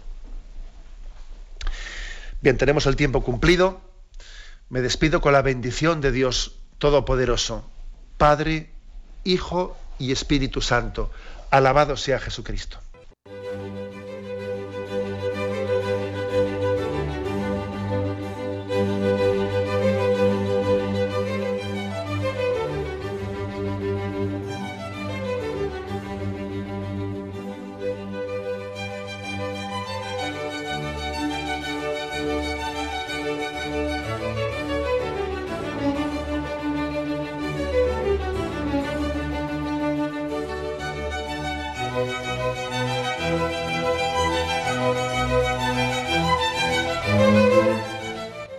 Bien, tenemos el tiempo cumplido. Me despido con la bendición de Dios Todopoderoso, Padre, Hijo y Espíritu Santo. Alabado sea Jesucristo.